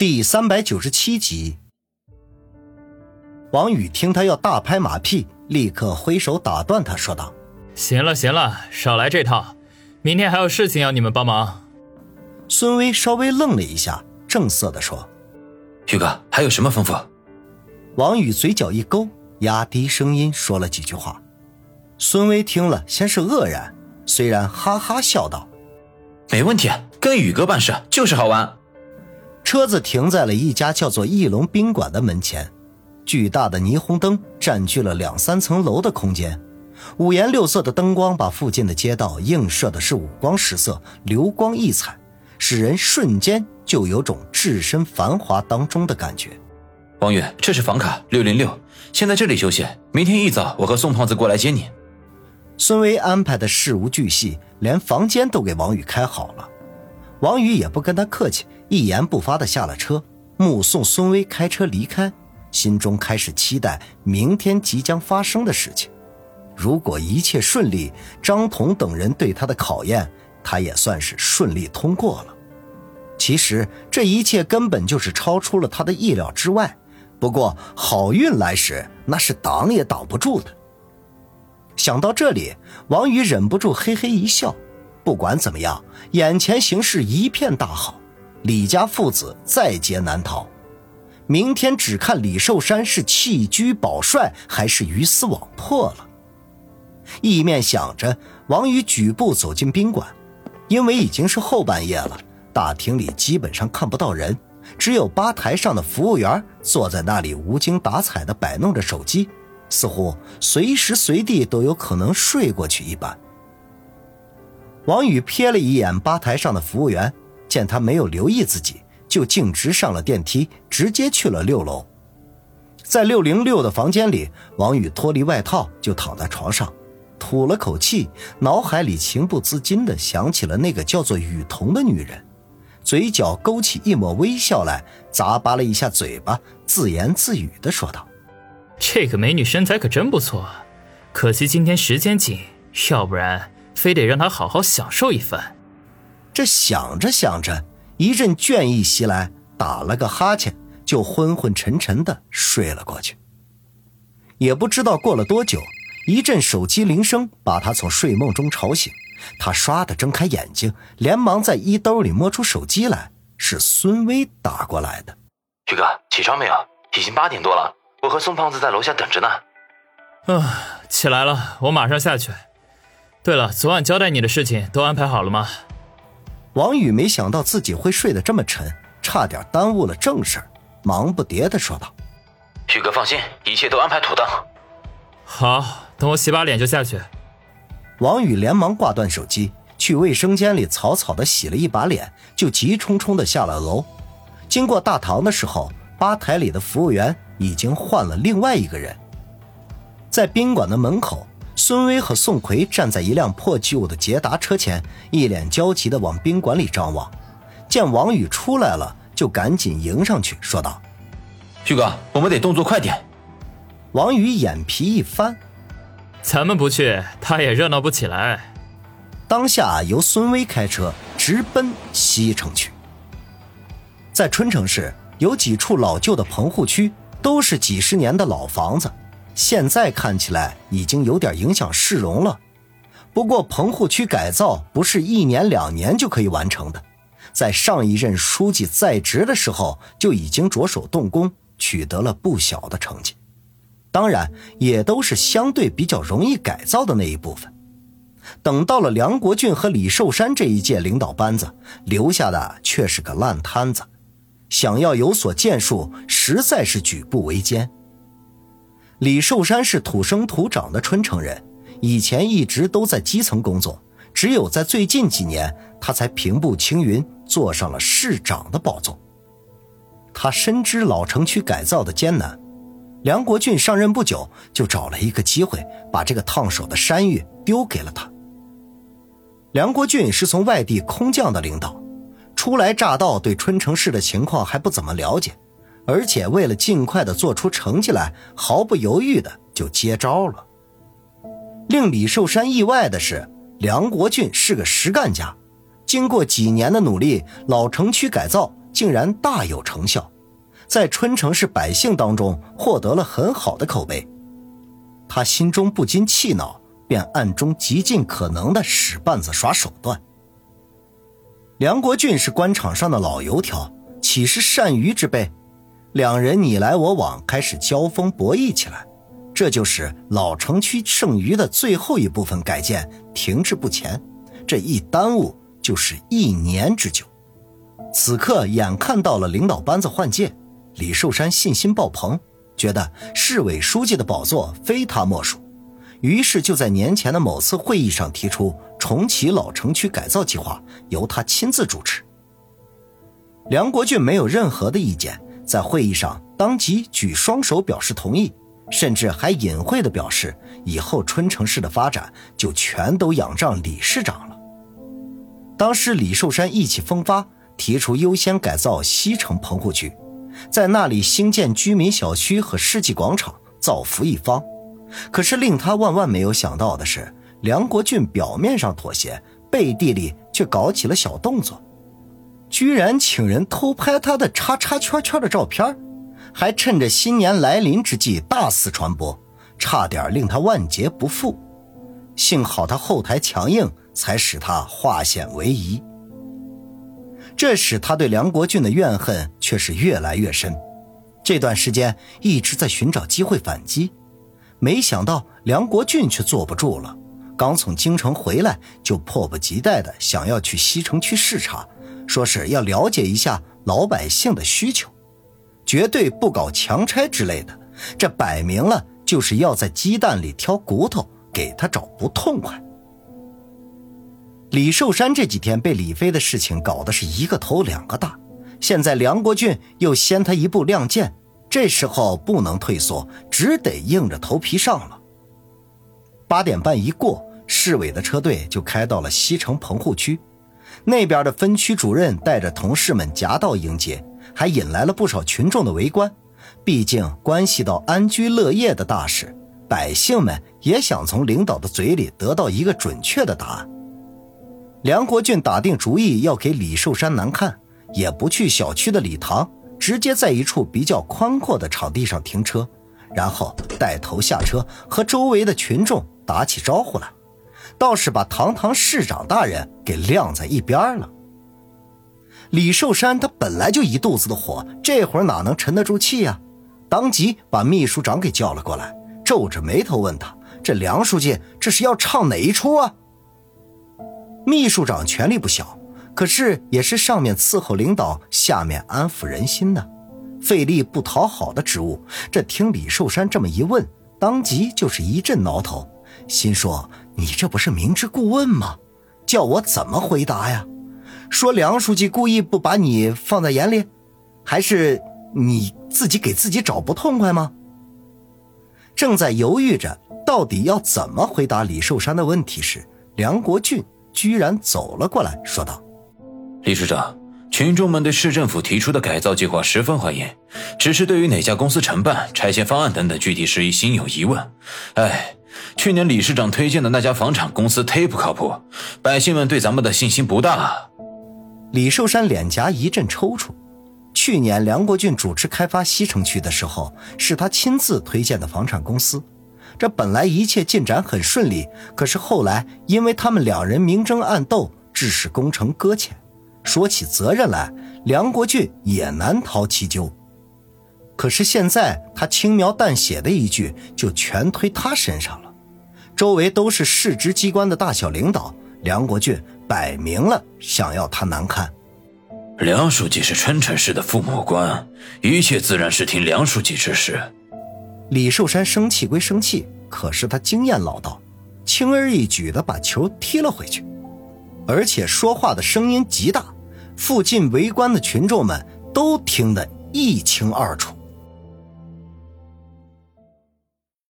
第三百九十七集，王宇听他要大拍马屁，立刻挥手打断他，说道：“行了行了，少来这套，明天还有事情要你们帮忙。”孙威稍微愣了一下，正色的说：“宇哥，还有什么吩咐？”王宇嘴角一勾，压低声音说了几句话。孙威听了，先是愕然，虽然哈哈笑道：“没问题，跟宇哥办事就是好玩。”车子停在了一家叫做翼龙宾馆的门前，巨大的霓虹灯占据了两三层楼的空间，五颜六色的灯光把附近的街道映射的是五光十色、流光溢彩，使人瞬间就有种置身繁华当中的感觉。王宇，这是房卡六零六，先在这里休息，明天一早我和宋胖子过来接你。孙威安排的事无巨细，连房间都给王宇开好了。王宇也不跟他客气，一言不发的下了车，目送孙威开车离开，心中开始期待明天即将发生的事情。如果一切顺利，张彤等人对他的考验，他也算是顺利通过了。其实这一切根本就是超出了他的意料之外。不过好运来时，那是挡也挡不住的。想到这里，王宇忍不住嘿嘿一笑。不管怎么样，眼前形势一片大好，李家父子在劫难逃。明天只看李寿山是弃车保帅，还是鱼死网破了。一面想着，王宇举步走进宾馆，因为已经是后半夜了，大厅里基本上看不到人，只有吧台上的服务员坐在那里无精打采地摆弄着手机，似乎随时随地都有可能睡过去一般。王宇瞥了一眼吧台上的服务员，见他没有留意自己，就径直上了电梯，直接去了六楼。在六零六的房间里，王宇脱离外套就躺在床上，吐了口气，脑海里情不自禁地想起了那个叫做雨桐的女人，嘴角勾起一抹微笑来，咂巴了一下嘴巴，自言自语地说道：“这个美女身材可真不错，可惜今天时间紧，要不然……”非得让她好好享受一番。这想着想着，一阵倦意袭来，打了个哈欠，就昏昏沉沉的睡了过去。也不知道过了多久，一阵手机铃声把他从睡梦中吵醒。他唰的睁开眼睛，连忙在衣兜里摸出手机来，是孙威打过来的。宇哥，起床没有？已经八点多了，我和宋胖子在楼下等着呢。啊，起来了，我马上下去。对了，昨晚交代你的事情都安排好了吗？王宇没想到自己会睡得这么沉，差点耽误了正事忙不迭的说道：“宇哥放心，一切都安排妥当。”好，等我洗把脸就下去。王宇连忙挂断手机，去卫生间里草草的洗了一把脸，就急冲冲的下了楼。经过大堂的时候，吧台里的服务员已经换了另外一个人，在宾馆的门口。孙威和宋奎站在一辆破旧的捷达车前，一脸焦急地往宾馆里张望。见王宇出来了，就赶紧迎上去，说道：“旭哥，我们得动作快点。”王宇眼皮一翻：“咱们不去，他也热闹不起来。”当下由孙威开车直奔西城区。在春城市有几处老旧的棚户区，都是几十年的老房子。现在看起来已经有点影响市容了，不过棚户区改造不是一年两年就可以完成的，在上一任书记在职的时候就已经着手动工，取得了不小的成绩。当然，也都是相对比较容易改造的那一部分。等到了梁国俊和李寿山这一届领导班子，留下的却是个烂摊子，想要有所建树，实在是举步维艰。李寿山是土生土长的春城人，以前一直都在基层工作，只有在最近几年，他才平步青云，坐上了市长的宝座。他深知老城区改造的艰难，梁国俊上任不久，就找了一个机会，把这个烫手的山芋丢给了他。梁国俊是从外地空降的领导，初来乍到，对春城市的情况还不怎么了解。而且为了尽快的做出成绩来，毫不犹豫的就接招了。令李寿山意外的是，梁国俊是个实干家。经过几年的努力，老城区改造竟然大有成效，在春城市百姓当中获得了很好的口碑。他心中不禁气恼，便暗中极尽可能的使绊子耍手段。梁国俊是官场上的老油条，岂是善鱼之辈？两人你来我往，开始交锋博弈起来。这就是老城区剩余的最后一部分改建停滞不前，这一耽误就是一年之久。此刻眼看到了领导班子换届，李寿山信心爆棚，觉得市委书记的宝座非他莫属，于是就在年前的某次会议上提出重启老城区改造计划，由他亲自主持。梁国俊没有任何的意见，在会议上当即举双手表示同意，甚至还隐晦地表示，以后春城市的发展就全都仰仗李市长了。当时李寿山意气风发。提出优先改造西城棚户区，在那里兴建居民小区和世纪广场，造福一方。可是令他万万没有想到的是，梁国俊表面上妥协，背地里却搞起了小动作，居然请人偷拍他的叉叉圈圈的照片，还趁着新年来临之际大肆传播，差点令他万劫不复。幸好他后台强硬，才使他化险为夷。这使他对梁国俊的怨恨却是越来越深，这段时间一直在寻找机会反击，没想到梁国俊却坐不住了。刚从京城回来，就迫不及待的想要去西城区视察，说是要了解一下老百姓的需求，绝对不搞强拆之类的。这摆明了就是要在鸡蛋里挑骨头，给他找不痛快。李寿山这几天被李飞的事情搞得是一个头两个大，现在梁国俊又先他一步亮剑，这时候不能退缩，只得硬着头皮上了。八点半一过，市委的车队就开到了西城棚户区，那边的分区主任带着同事们夹道迎接，还引来了不少群众的围观。毕竟关系到安居乐业的大事，百姓们也想从领导的嘴里得到一个准确的答案。梁国俊打定主意要给李寿山难看，也不去小区的礼堂，直接在一处比较宽阔的场地上停车，然后带头下车和周围的群众打起招呼来，倒是把堂堂市长大人给晾在一边了。李寿山他本来就一肚子的火，这会儿哪能沉得住气呀？当即把秘书长给叫了过来，皱着眉头问他：“这梁书记这是要唱哪一出啊？”秘书长权力不小，可是也是上面伺候领导，下面安抚人心的，费力不讨好的职务。这听李寿山这么一问，当即就是一阵挠头，心说：“你这不是明知故问吗？叫我怎么回答呀？说梁书记故意不把你放在眼里，还是你自己给自己找不痛快吗？”正在犹豫着到底要怎么回答李寿山的问题时，梁国俊。居然走了过来，说道：“李市长，群众们对市政府提出的改造计划十分欢迎，只是对于哪家公司承办、拆迁方案等等具体事宜心有疑问。哎，去年李市长推荐的那家房产公司忒不靠谱，百姓们对咱们的信心不大。”李寿山脸颊一阵抽搐。去年梁国俊主持开发西城区的时候，是他亲自推荐的房产公司。这本来一切进展很顺利，可是后来因为他们两人明争暗斗，致使工程搁浅。说起责任来，梁国俊也难逃其咎。可是现在他轻描淡写的一句，就全推他身上了。周围都是市直机关的大小领导，梁国俊摆明了想要他难看。梁书记是春城市的父母官，一切自然是听梁书记指示。李寿山生气归生气，可是他经验老道，轻而易举地把球踢了回去，而且说话的声音极大，附近围观的群众们都听得一清二楚。